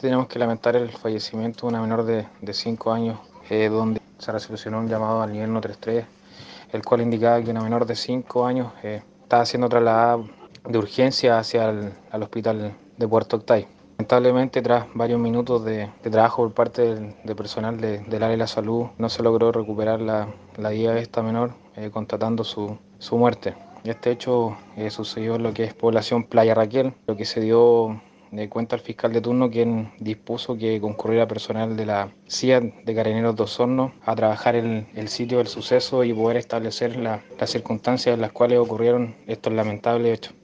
Tenemos que lamentar el fallecimiento de una menor de 5 años, eh, donde se resolucionó un llamado al nivel 133, el cual indicaba que una menor de 5 años eh, estaba siendo trasladada de urgencia hacia el al hospital de Puerto Octay. Lamentablemente, tras varios minutos de, trabajo por parte del, de personal de, del área de la salud, no se logró recuperar la, la vida de esta menor, eh, constatando su, su muerte. Este hecho eh, sucedió en lo que es población Playa Raquel, lo que se dio de cuenta al fiscal de turno quien dispuso que concurriera personal de la CIA de Carabineros de Osorno a trabajar en el sitio del suceso y poder establecer la, las circunstancias en las cuales ocurrieron estos lamentables hechos.